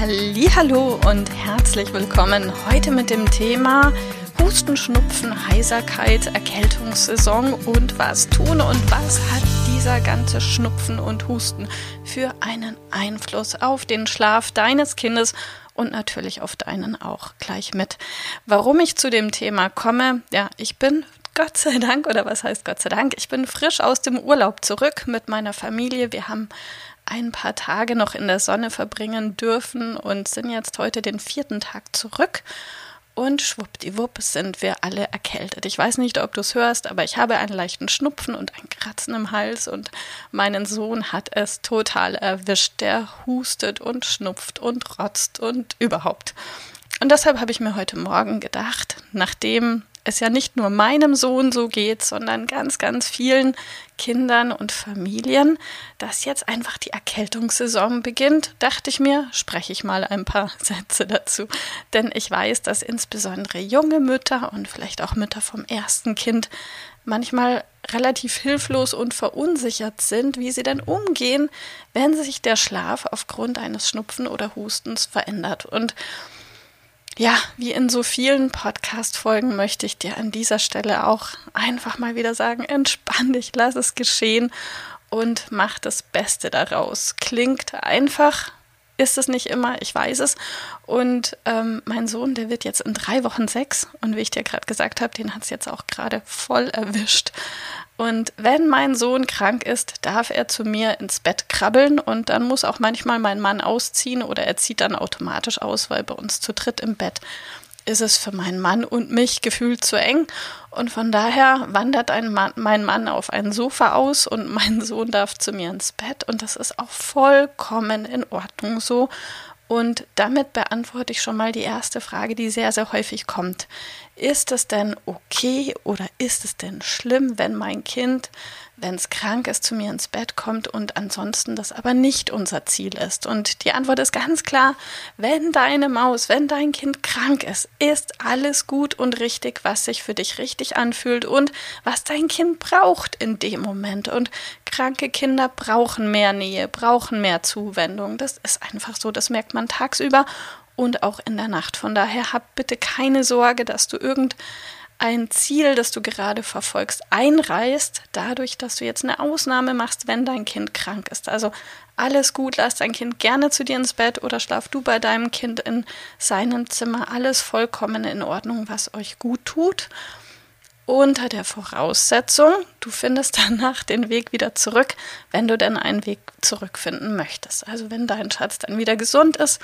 Hallo und herzlich willkommen heute mit dem Thema Husten, Schnupfen, Heiserkeit, Erkältungssaison und was tun und was hat dieser ganze Schnupfen und Husten für einen Einfluss auf den Schlaf deines Kindes und natürlich auf deinen auch gleich mit. Warum ich zu dem Thema komme, ja, ich bin Gott sei Dank, oder was heißt Gott sei Dank, ich bin frisch aus dem Urlaub zurück mit meiner Familie. Wir haben ein paar Tage noch in der Sonne verbringen dürfen und sind jetzt heute den vierten Tag zurück. Und schwuppdiwupp sind wir alle erkältet. Ich weiß nicht, ob du es hörst, aber ich habe einen leichten Schnupfen und ein Kratzen im Hals und meinen Sohn hat es total erwischt. Der hustet und schnupft und rotzt und überhaupt. Und deshalb habe ich mir heute Morgen gedacht, nachdem es ja nicht nur meinem Sohn so geht, sondern ganz, ganz vielen Kindern und Familien, dass jetzt einfach die Erkältungssaison beginnt, dachte ich mir, spreche ich mal ein paar Sätze dazu. Denn ich weiß, dass insbesondere junge Mütter und vielleicht auch Mütter vom ersten Kind manchmal relativ hilflos und verunsichert sind, wie sie denn umgehen, wenn sich der Schlaf aufgrund eines Schnupfen oder Hustens verändert. Und ja, wie in so vielen Podcast-Folgen möchte ich dir an dieser Stelle auch einfach mal wieder sagen: entspann dich, lass es geschehen und mach das Beste daraus. Klingt einfach, ist es nicht immer, ich weiß es. Und ähm, mein Sohn, der wird jetzt in drei Wochen sechs und wie ich dir gerade gesagt habe, den hat es jetzt auch gerade voll erwischt. Und wenn mein Sohn krank ist, darf er zu mir ins Bett krabbeln und dann muss auch manchmal mein Mann ausziehen oder er zieht dann automatisch aus, weil bei uns zu dritt im Bett ist es für meinen Mann und mich gefühlt zu eng. Und von daher wandert Mann, mein Mann auf ein Sofa aus und mein Sohn darf zu mir ins Bett. Und das ist auch vollkommen in Ordnung so. Und damit beantworte ich schon mal die erste Frage, die sehr, sehr häufig kommt. Ist es denn okay oder ist es denn schlimm, wenn mein Kind wenn es krank ist, zu mir ins Bett kommt und ansonsten das aber nicht unser Ziel ist. Und die Antwort ist ganz klar, wenn deine Maus, wenn dein Kind krank ist, ist alles gut und richtig, was sich für dich richtig anfühlt und was dein Kind braucht in dem Moment. Und kranke Kinder brauchen mehr Nähe, brauchen mehr Zuwendung. Das ist einfach so, das merkt man tagsüber und auch in der Nacht. Von daher hab bitte keine Sorge, dass du irgend ein Ziel, das du gerade verfolgst, einreißt, dadurch, dass du jetzt eine Ausnahme machst, wenn dein Kind krank ist. Also alles gut, lass dein Kind gerne zu dir ins Bett oder schlaf du bei deinem Kind in seinem Zimmer. Alles vollkommen in Ordnung, was euch gut tut. Unter der Voraussetzung, du findest danach den Weg wieder zurück, wenn du denn einen Weg zurückfinden möchtest. Also wenn dein Schatz dann wieder gesund ist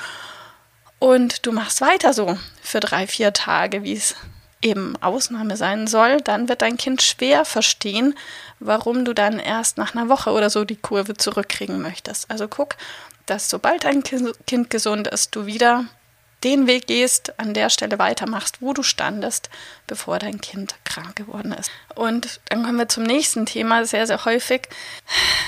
und du machst weiter so für drei, vier Tage, wie es eben Ausnahme sein soll, dann wird dein Kind schwer verstehen, warum du dann erst nach einer Woche oder so die Kurve zurückkriegen möchtest. Also guck, dass sobald dein Kind gesund ist, du wieder den Weg gehst, an der Stelle weitermachst, wo du standest, bevor dein Kind krank geworden ist. Und dann kommen wir zum nächsten Thema, sehr, sehr häufig.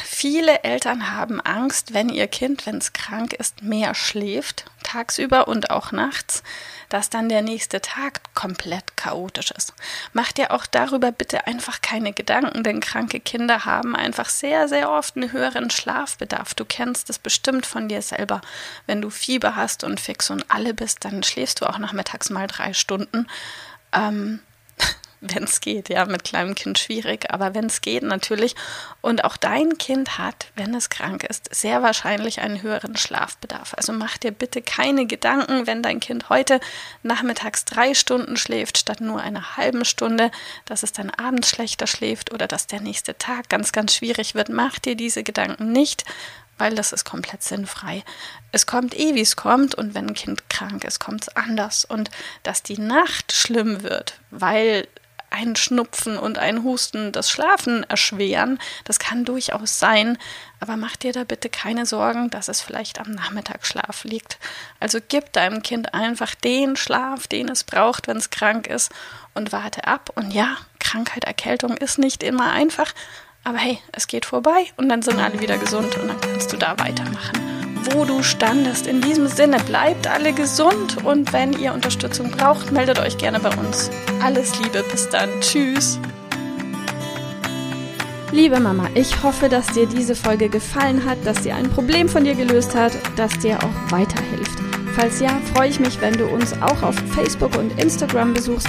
Viele Eltern haben Angst, wenn ihr Kind, wenn es krank ist, mehr schläft, tagsüber und auch nachts, dass dann der nächste Tag komplett chaotisch ist. Mach dir auch darüber bitte einfach keine Gedanken, denn kranke Kinder haben einfach sehr, sehr oft einen höheren Schlafbedarf. Du kennst es bestimmt von dir selber. Wenn du Fieber hast und fix und alle bist, dann schläfst du auch nachmittags mal drei Stunden. Ähm, wenn es geht, ja, mit kleinem Kind schwierig, aber wenn es geht natürlich. Und auch dein Kind hat, wenn es krank ist, sehr wahrscheinlich einen höheren Schlafbedarf. Also mach dir bitte keine Gedanken, wenn dein Kind heute nachmittags drei Stunden schläft, statt nur einer halben Stunde, dass es dann abends schlechter schläft oder dass der nächste Tag ganz, ganz schwierig wird. Mach dir diese Gedanken nicht, weil das ist komplett sinnfrei. Es kommt eh, wie es kommt, und wenn ein Kind krank ist, kommt es anders. Und dass die Nacht schlimm wird, weil ein Schnupfen und ein Husten das Schlafen erschweren. Das kann durchaus sein, aber mach dir da bitte keine Sorgen, dass es vielleicht am Nachmittagsschlaf liegt. Also gib deinem Kind einfach den Schlaf, den es braucht, wenn es krank ist und warte ab. Und ja, Krankheit, Erkältung ist nicht immer einfach, aber hey, es geht vorbei und dann sind alle wieder gesund und dann kannst du da weitermachen wo du standest. In diesem Sinne, bleibt alle gesund und wenn ihr Unterstützung braucht, meldet euch gerne bei uns. Alles Liebe, bis dann. Tschüss. Liebe Mama, ich hoffe, dass dir diese Folge gefallen hat, dass sie ein Problem von dir gelöst hat, dass dir auch weiterhilft. Falls ja, freue ich mich, wenn du uns auch auf Facebook und Instagram besuchst.